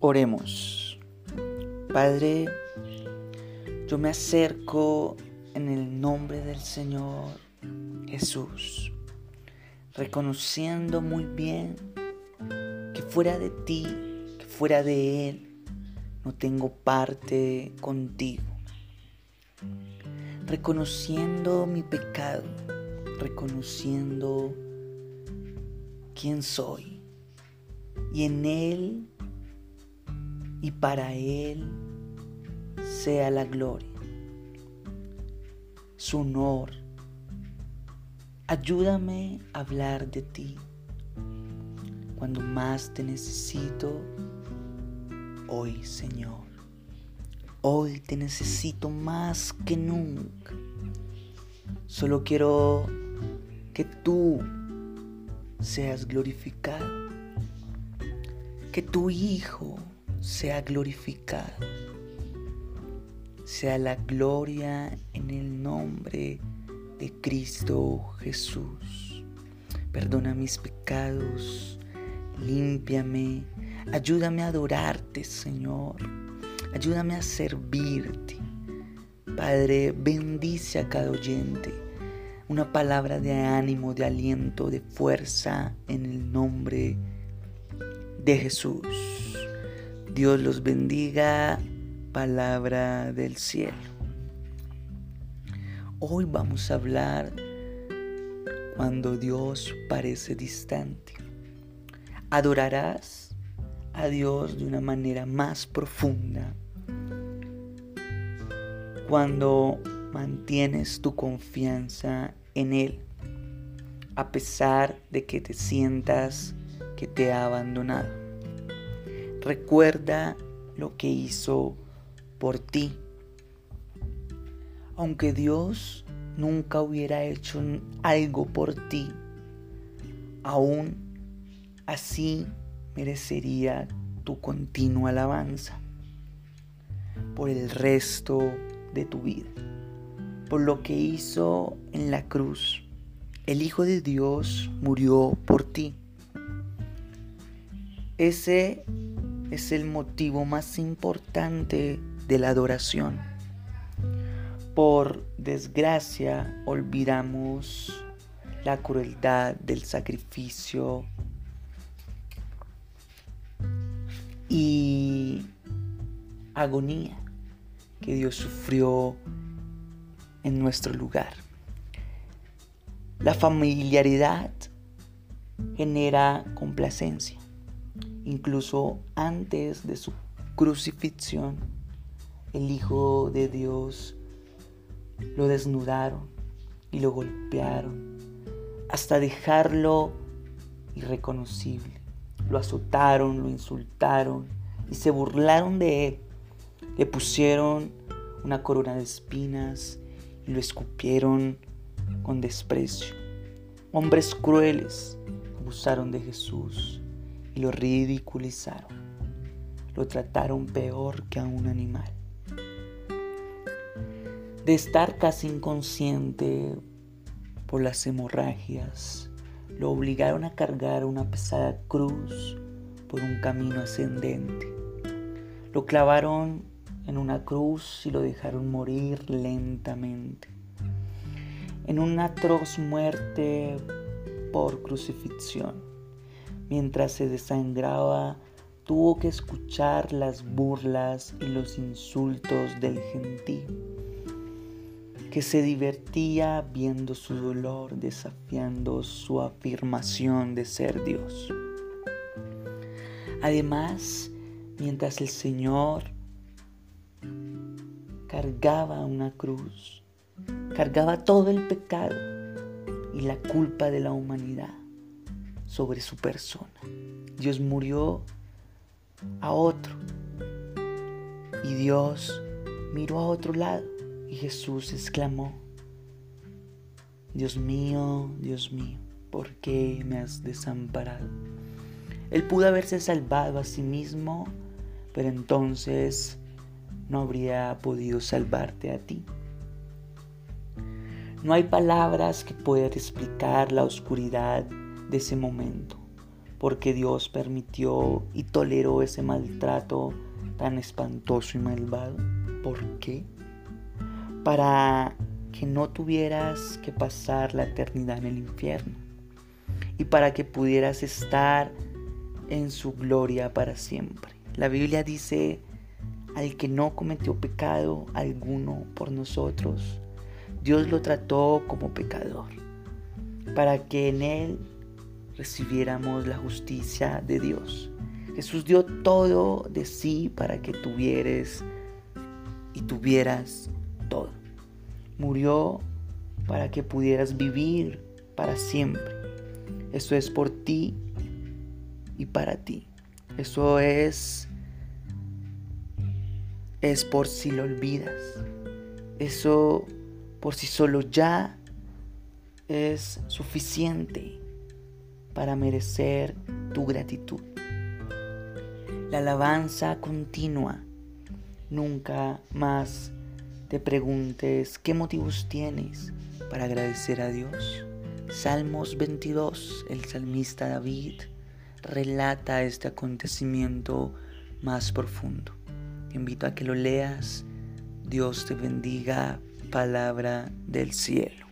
Oremos. Padre, yo me acerco en el nombre del Señor Jesús, reconociendo muy bien que fuera de ti, que fuera de Él, no tengo parte contigo. Reconociendo mi pecado, reconociendo quién soy. Y en Él y para Él sea la gloria, su honor. Ayúdame a hablar de ti cuando más te necesito hoy, Señor. Hoy te necesito más que nunca. Solo quiero que tú seas glorificado. Que tu Hijo sea glorificado. Sea la gloria en el nombre de Cristo Jesús. Perdona mis pecados, límpiame, ayúdame a adorarte, Señor. Ayúdame a servirte. Padre, bendice a cada oyente. Una palabra de ánimo, de aliento, de fuerza en el nombre de Jesús. Dios los bendiga. Palabra del cielo. Hoy vamos a hablar cuando Dios parece distante. Adorarás a Dios de una manera más profunda cuando mantienes tu confianza en Él, a pesar de que te sientas que te ha abandonado. Recuerda lo que hizo por ti. Aunque Dios nunca hubiera hecho algo por ti, aún así merecería tu continua alabanza por el resto de tu vida, por lo que hizo en la cruz. El Hijo de Dios murió por ti. Ese es el motivo más importante de la adoración. Por desgracia olvidamos la crueldad del sacrificio y agonía que Dios sufrió en nuestro lugar. La familiaridad genera complacencia. Incluso antes de su crucifixión, el Hijo de Dios lo desnudaron y lo golpearon hasta dejarlo irreconocible. Lo azotaron, lo insultaron y se burlaron de él. Le pusieron una corona de espinas y lo escupieron con desprecio. Hombres crueles abusaron de Jesús lo ridiculizaron. Lo trataron peor que a un animal. De estar casi inconsciente por las hemorragias, lo obligaron a cargar una pesada cruz por un camino ascendente. Lo clavaron en una cruz y lo dejaron morir lentamente. En una atroz muerte por crucifixión. Mientras se desangraba, tuvo que escuchar las burlas y los insultos del gentío que se divertía viendo su dolor, desafiando su afirmación de ser Dios. Además, mientras el Señor cargaba una cruz, cargaba todo el pecado y la culpa de la humanidad sobre su persona. Dios murió a otro y Dios miró a otro lado y Jesús exclamó, Dios mío, Dios mío, ¿por qué me has desamparado? Él pudo haberse salvado a sí mismo, pero entonces no habría podido salvarte a ti. No hay palabras que puedan explicar la oscuridad de ese momento. porque Dios permitió y toleró ese maltrato tan espantoso y malvado. ¿Por qué? Para que no tuvieras que pasar la eternidad en el infierno y para que pudieras estar en su gloria para siempre. La Biblia dice, al que no cometió pecado alguno por nosotros, Dios lo trató como pecador, para que en él recibiéramos la justicia de Dios. Jesús dio todo de sí para que tuvieres y tuvieras todo. Murió para que pudieras vivir para siempre. Eso es por ti y para ti. Eso es es por si lo olvidas. Eso por si solo ya es suficiente para merecer tu gratitud. La alabanza continua. Nunca más te preguntes qué motivos tienes para agradecer a Dios. Salmos 22, el salmista David relata este acontecimiento más profundo. Te invito a que lo leas. Dios te bendiga, palabra del cielo.